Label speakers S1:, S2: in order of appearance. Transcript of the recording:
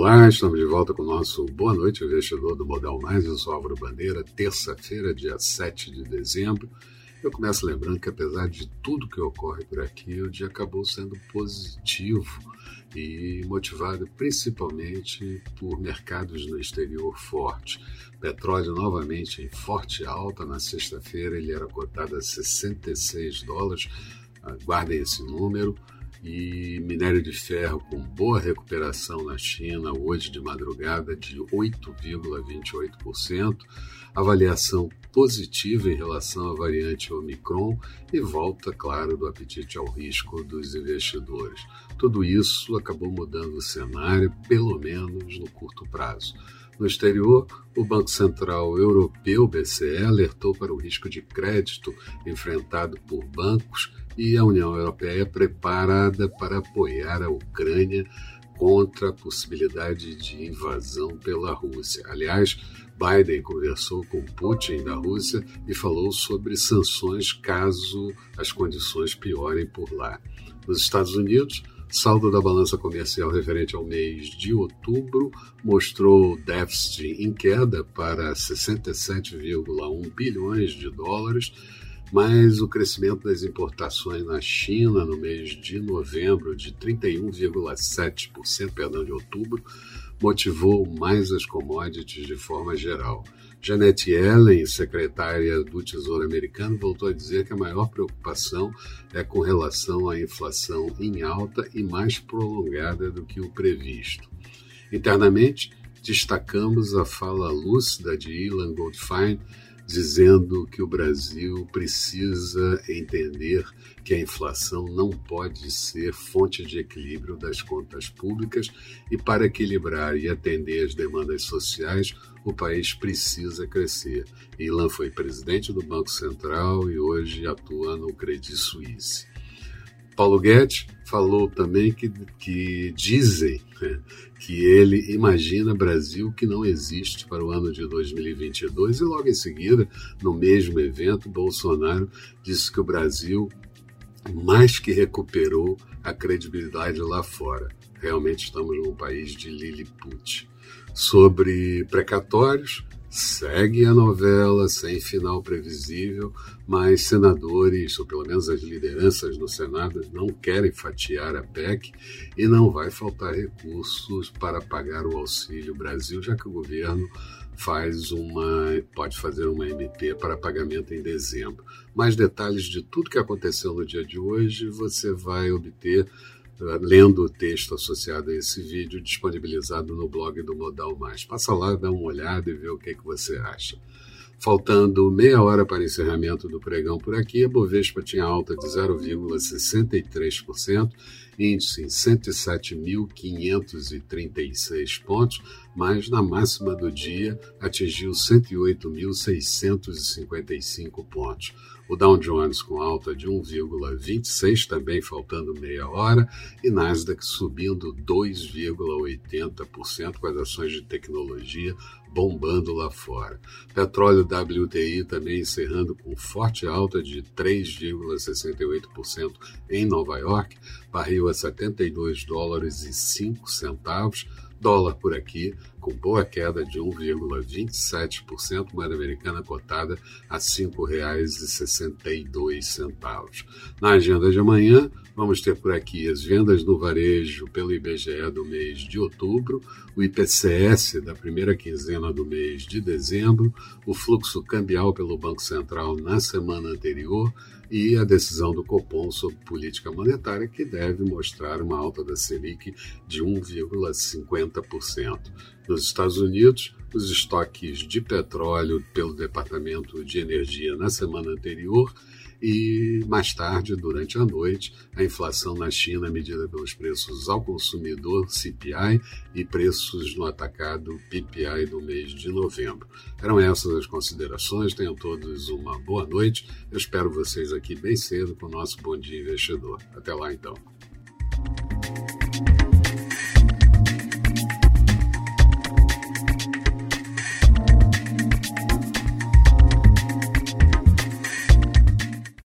S1: Olá, estamos de volta com o nosso Boa Noite, investidor do Modal Mais. Eu sou Álvaro Bandeira, terça-feira, dia 7 de dezembro. Eu começo lembrando que, apesar de tudo que ocorre por aqui, o dia acabou sendo positivo e motivado principalmente por mercados no exterior forte. Petróleo novamente em forte alta. Na sexta-feira, ele era cotado a 66 dólares. Guardem esse número e minério de ferro com boa recuperação na China, hoje de madrugada, de 8,28%, avaliação positiva em relação à variante Omicron e volta, claro, do apetite ao risco dos investidores. Tudo isso acabou mudando o cenário, pelo menos no curto prazo. No exterior, o Banco Central Europeu, BCE, alertou para o risco de crédito enfrentado por bancos e a União Europeia preparada para apoiar a Ucrânia contra a possibilidade de invasão pela Rússia. Aliás, Biden conversou com Putin da Rússia e falou sobre sanções caso as condições piorem por lá. Nos Estados Unidos, Saldo da balança comercial referente ao mês de outubro mostrou déficit em queda para 67,1 bilhões de dólares, mas o crescimento das importações na China no mês de novembro de 31,7%, perdão, de outubro, motivou mais as commodities de forma geral. Janet Yellen, secretária do Tesouro americano, voltou a dizer que a maior preocupação é com relação à inflação em alta e mais prolongada do que o previsto. Internamente, destacamos a fala lúcida de Ilan Goldfein, dizendo que o Brasil precisa entender que a inflação não pode ser fonte de equilíbrio das contas públicas e, para equilibrar e atender as demandas sociais, o país precisa crescer. Ilan foi presidente do Banco Central e hoje atua no Credit Suisse. Paulo Guedes falou também que, que dizem né, que ele imagina Brasil que não existe para o ano de 2022 e logo em seguida, no mesmo evento, Bolsonaro disse que o Brasil mais que recuperou a credibilidade lá fora. Realmente estamos num país de Lilliput. Sobre precatórios, Segue a novela sem final previsível, mas senadores, ou pelo menos as lideranças no Senado, não querem fatiar a PEC e não vai faltar recursos para pagar o Auxílio Brasil, já que o governo faz uma pode fazer uma MP para pagamento em dezembro. Mais detalhes de tudo que aconteceu no dia de hoje você vai obter lendo o texto associado a esse vídeo disponibilizado no blog do Modal Mais. Passa lá, dá uma olhada e vê o que, que você acha. Faltando meia hora para encerramento do pregão por aqui, a Bovespa tinha alta de 0,63%, índice em 107.536 pontos, mas na máxima do dia atingiu 108.655 pontos. O Dow Jones com alta de 1,26, também faltando meia hora, e Nasdaq subindo 2,80% com as ações de tecnologia bombando lá fora. Petróleo WTI também encerrando com forte alta de 3,68% em Nova York, barril a 72 dólares e 5 centavos Dólar por aqui, com boa queda de 1,27%, moeda americana cotada a R$ 5,62. Na agenda de amanhã, vamos ter por aqui as vendas no varejo pelo IBGE do mês de outubro, o IPCS da primeira quinzena do mês de dezembro, o fluxo cambial pelo Banco Central na semana anterior e a decisão do Copom sobre política monetária, que deve mostrar uma alta da Selic de 1,50%. Nos Estados Unidos, os estoques de petróleo pelo Departamento de Energia na semana anterior e mais tarde, durante a noite, a inflação na China medida pelos preços ao consumidor CPI e preços no atacado PPI do mês de novembro. Eram essas as considerações. Tenham todos uma boa noite. Eu espero vocês aqui bem cedo com o nosso Bom Dia Investidor. Até lá então.